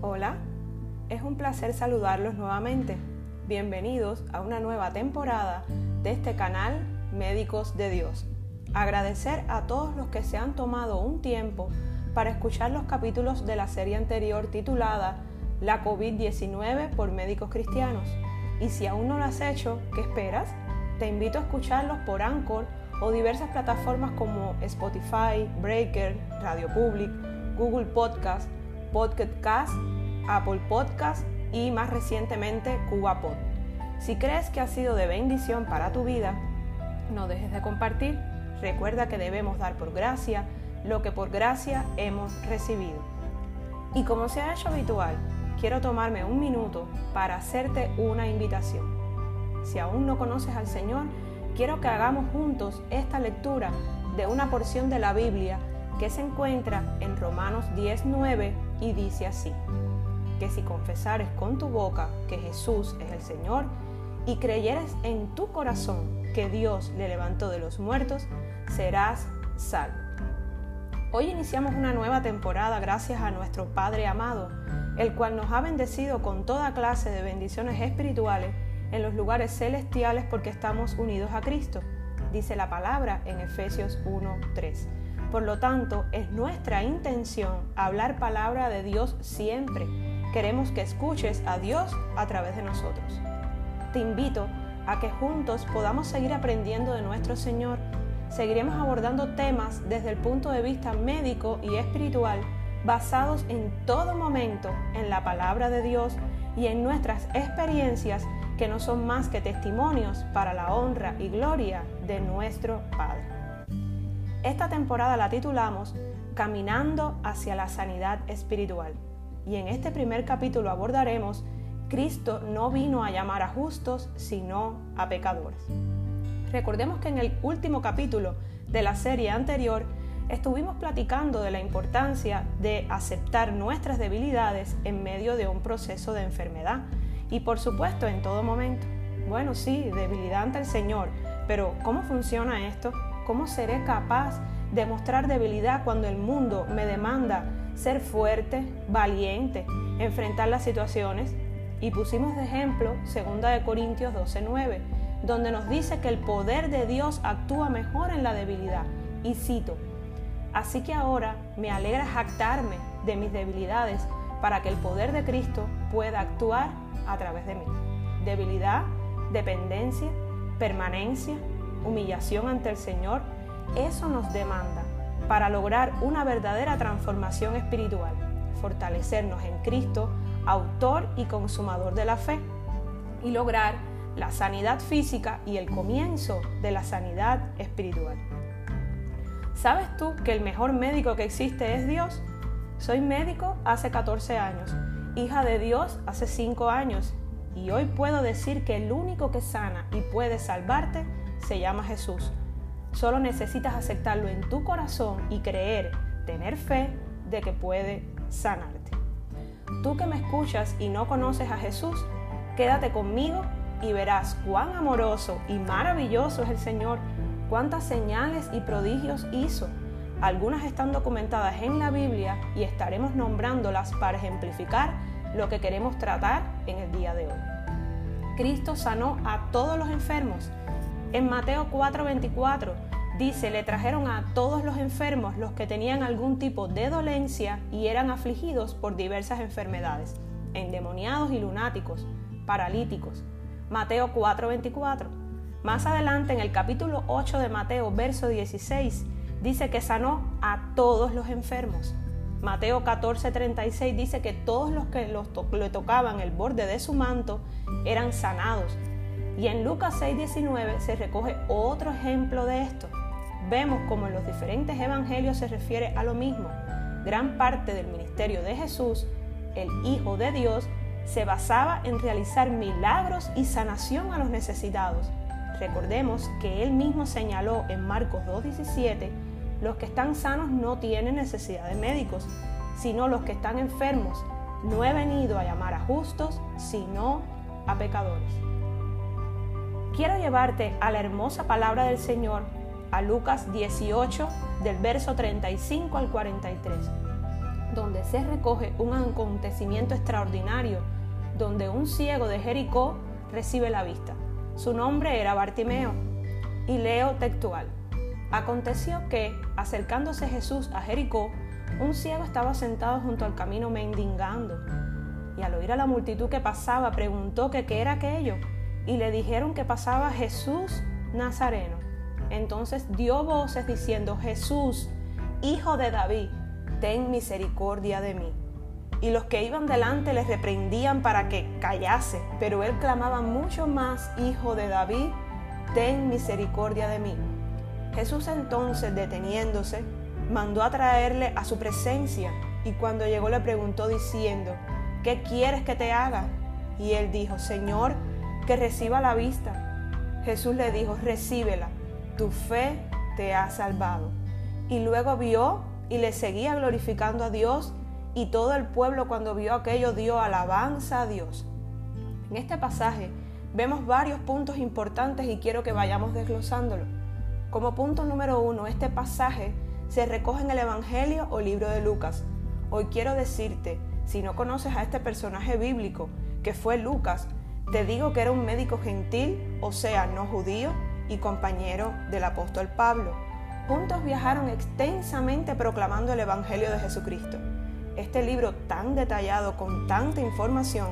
Hola, es un placer saludarlos nuevamente. Bienvenidos a una nueva temporada de este canal Médicos de Dios. Agradecer a todos los que se han tomado un tiempo para escuchar los capítulos de la serie anterior titulada La COVID-19 por médicos cristianos. Y si aún no lo has hecho, ¿qué esperas? Te invito a escucharlos por Anchor o diversas plataformas como Spotify, Breaker, Radio Public, Google Podcast, Podcast Cast, Apple Podcast y más recientemente CubaPod. Si crees que ha sido de bendición para tu vida, no dejes de compartir. Recuerda que debemos dar por gracia lo que por gracia hemos recibido. Y como se ha hecho habitual, quiero tomarme un minuto para hacerte una invitación. Si aún no conoces al Señor, quiero que hagamos juntos esta lectura de una porción de la Biblia que se encuentra en Romanos 19 y dice así, que si confesares con tu boca que Jesús es el Señor y creyeres en tu corazón que Dios le levantó de los muertos, serás salvo. Hoy iniciamos una nueva temporada gracias a nuestro Padre amado, el cual nos ha bendecido con toda clase de bendiciones espirituales en los lugares celestiales porque estamos unidos a Cristo, dice la palabra en Efesios 1.3. Por lo tanto, es nuestra intención hablar palabra de Dios siempre. Queremos que escuches a Dios a través de nosotros. Te invito a que juntos podamos seguir aprendiendo de nuestro Señor. Seguiremos abordando temas desde el punto de vista médico y espiritual basados en todo momento en la palabra de Dios y en nuestras experiencias que no son más que testimonios para la honra y gloria de nuestro Padre. Esta temporada la titulamos Caminando hacia la sanidad espiritual y en este primer capítulo abordaremos Cristo no vino a llamar a justos, sino a pecadores. Recordemos que en el último capítulo de la serie anterior estuvimos platicando de la importancia de aceptar nuestras debilidades en medio de un proceso de enfermedad y por supuesto en todo momento. Bueno, sí, debilidad ante el Señor, pero ¿cómo funciona esto? ¿Cómo seré capaz de mostrar debilidad cuando el mundo me demanda ser fuerte, valiente, enfrentar las situaciones y pusimos de ejemplo 2 de Corintios 12:9, donde nos dice que el poder de Dios actúa mejor en la debilidad. Y cito, así que ahora me alegra jactarme de mis debilidades para que el poder de Cristo pueda actuar a través de mí. Debilidad, dependencia, permanencia, humillación ante el Señor, eso nos demanda para lograr una verdadera transformación espiritual, fortalecernos en Cristo, autor y consumador de la fe, y lograr la sanidad física y el comienzo de la sanidad espiritual. ¿Sabes tú que el mejor médico que existe es Dios? Soy médico hace 14 años, hija de Dios hace 5 años, y hoy puedo decir que el único que sana y puede salvarte se llama Jesús. Solo necesitas aceptarlo en tu corazón y creer, tener fe de que puede sanarte. Tú que me escuchas y no conoces a Jesús, quédate conmigo y verás cuán amoroso y maravilloso es el Señor, cuántas señales y prodigios hizo. Algunas están documentadas en la Biblia y estaremos nombrándolas para ejemplificar lo que queremos tratar en el día de hoy. Cristo sanó a todos los enfermos. En Mateo 4:24 Dice, le trajeron a todos los enfermos los que tenían algún tipo de dolencia y eran afligidos por diversas enfermedades, endemoniados y lunáticos, paralíticos. Mateo 4:24. Más adelante en el capítulo 8 de Mateo, verso 16, dice que sanó a todos los enfermos. Mateo 14:36 dice que todos los que le tocaban el borde de su manto eran sanados. Y en Lucas 6:19 se recoge otro ejemplo de esto vemos como en los diferentes evangelios se refiere a lo mismo. Gran parte del ministerio de Jesús, el Hijo de Dios, se basaba en realizar milagros y sanación a los necesitados. Recordemos que él mismo señaló en Marcos 2.17, los que están sanos no tienen necesidad de médicos, sino los que están enfermos. No he venido a llamar a justos, sino a pecadores. Quiero llevarte a la hermosa palabra del Señor a Lucas 18 del verso 35 al 43, donde se recoge un acontecimiento extraordinario donde un ciego de Jericó recibe la vista. Su nombre era Bartimeo y leo textual. Aconteció que, acercándose Jesús a Jericó, un ciego estaba sentado junto al camino mendigando. Y al oír a la multitud que pasaba, preguntó que qué era aquello. Y le dijeron que pasaba Jesús Nazareno. Entonces dio voces diciendo, Jesús, hijo de David, ten misericordia de mí. Y los que iban delante les reprendían para que callase, pero él clamaba mucho más, hijo de David, ten misericordia de mí. Jesús entonces, deteniéndose, mandó a traerle a su presencia y cuando llegó le preguntó diciendo, ¿qué quieres que te haga? Y él dijo, Señor, que reciba la vista. Jesús le dijo, recíbela, tu fe te ha salvado. Y luego vio y le seguía glorificando a Dios y todo el pueblo cuando vio aquello dio alabanza a Dios. En este pasaje vemos varios puntos importantes y quiero que vayamos desglosándolo. Como punto número uno, este pasaje se recoge en el Evangelio o libro de Lucas. Hoy quiero decirte, si no conoces a este personaje bíblico, que fue Lucas, te digo que era un médico gentil, o sea, no judío, y compañero del apóstol Pablo. Juntos viajaron extensamente proclamando el Evangelio de Jesucristo. Este libro tan detallado, con tanta información,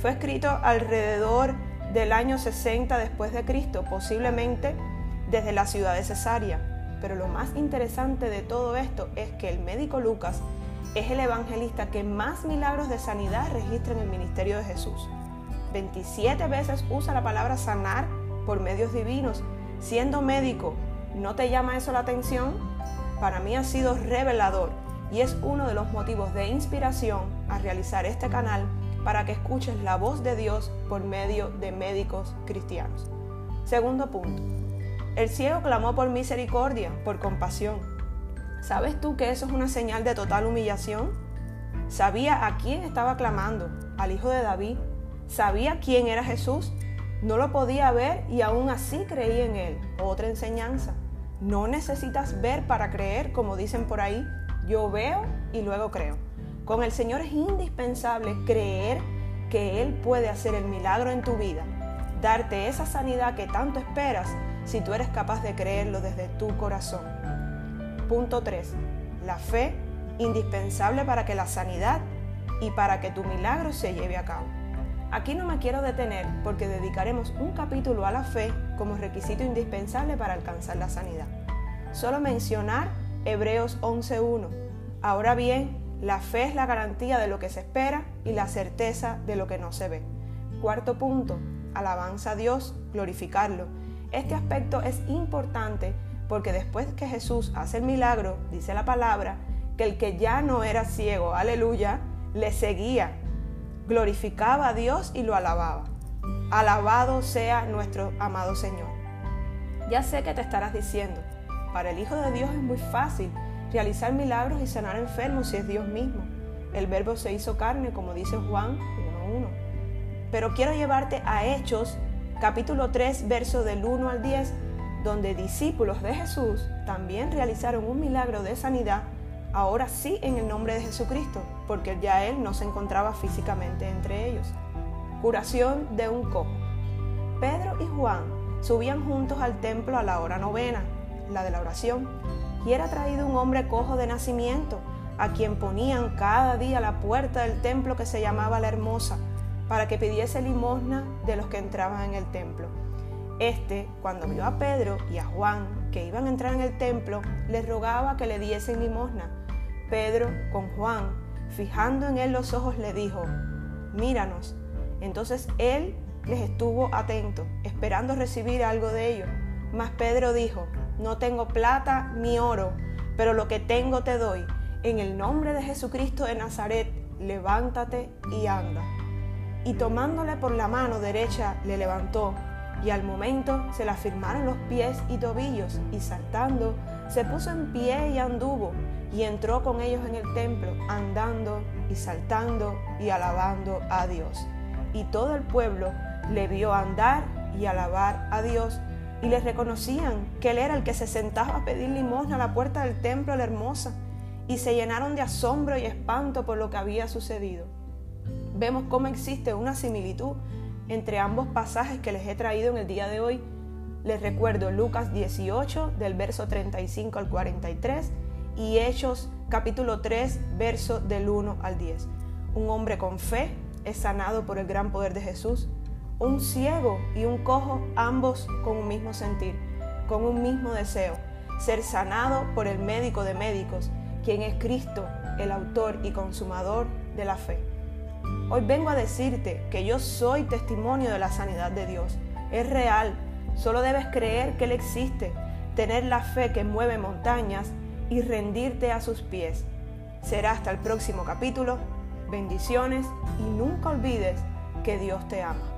fue escrito alrededor del año 60 después de Cristo, posiblemente desde la ciudad de Cesarea. Pero lo más interesante de todo esto es que el médico Lucas es el evangelista que más milagros de sanidad registra en el ministerio de Jesús. 27 veces usa la palabra sanar por medios divinos. Siendo médico, ¿no te llama eso la atención? Para mí ha sido revelador y es uno de los motivos de inspiración a realizar este canal para que escuches la voz de Dios por medio de médicos cristianos. Segundo punto, el ciego clamó por misericordia, por compasión. ¿Sabes tú que eso es una señal de total humillación? Sabía a quién estaba clamando, al Hijo de David. Sabía quién era Jesús. No lo podía ver y aún así creía en él. Otra enseñanza. No necesitas ver para creer, como dicen por ahí. Yo veo y luego creo. Con el Señor es indispensable creer que Él puede hacer el milagro en tu vida, darte esa sanidad que tanto esperas si tú eres capaz de creerlo desde tu corazón. Punto 3. La fe indispensable para que la sanidad y para que tu milagro se lleve a cabo. Aquí no me quiero detener porque dedicaremos un capítulo a la fe como requisito indispensable para alcanzar la sanidad. Solo mencionar Hebreos 11.1. Ahora bien, la fe es la garantía de lo que se espera y la certeza de lo que no se ve. Cuarto punto, alabanza a Dios, glorificarlo este aspecto es importante porque después que Jesús hace el milagro, dice la palabra, que el que ya no era ciego, aleluya, le seguía, glorificaba a Dios y lo alababa. Alabado sea nuestro amado Señor. Ya sé que te estarás diciendo, para el Hijo de Dios es muy fácil realizar milagros y sanar enfermos si es Dios mismo. El verbo se hizo carne, como dice Juan 1.1. Pero quiero llevarte a hechos capítulo 3, verso del 1 al 10, donde discípulos de Jesús también realizaron un milagro de sanidad, ahora sí en el nombre de Jesucristo, porque ya Él no se encontraba físicamente entre ellos. Curación de un cojo. Pedro y Juan subían juntos al templo a la hora novena, la de la oración, y era traído un hombre cojo de nacimiento, a quien ponían cada día la puerta del templo que se llamaba la Hermosa, para que pidiese limosna de los que entraban en el templo. Este, cuando vio a Pedro y a Juan que iban a entrar en el templo, les rogaba que le diesen limosna. Pedro, con Juan, fijando en él los ojos, le dijo, míranos. Entonces él les estuvo atento, esperando recibir algo de ellos. Mas Pedro dijo, no tengo plata ni oro, pero lo que tengo te doy. En el nombre de Jesucristo de Nazaret, levántate y anda y tomándole por la mano derecha le levantó, y al momento se le afirmaron los pies y tobillos, y saltando se puso en pie y anduvo, y entró con ellos en el templo, andando y saltando y alabando a Dios. Y todo el pueblo le vio andar y alabar a Dios, y les reconocían que Él era el que se sentaba a pedir limosna a la puerta del templo la hermosa y se llenaron de asombro y espanto por lo que había sucedido. Vemos cómo existe una similitud entre ambos pasajes que les he traído en el día de hoy. Les recuerdo Lucas 18 del verso 35 al 43 y Hechos capítulo 3 verso del 1 al 10. Un hombre con fe es sanado por el gran poder de Jesús. Un ciego y un cojo, ambos con un mismo sentir, con un mismo deseo, ser sanado por el médico de médicos, quien es Cristo, el autor y consumador de la fe. Hoy vengo a decirte que yo soy testimonio de la sanidad de Dios. Es real, solo debes creer que Él existe, tener la fe que mueve montañas y rendirte a sus pies. Será hasta el próximo capítulo. Bendiciones y nunca olvides que Dios te ama.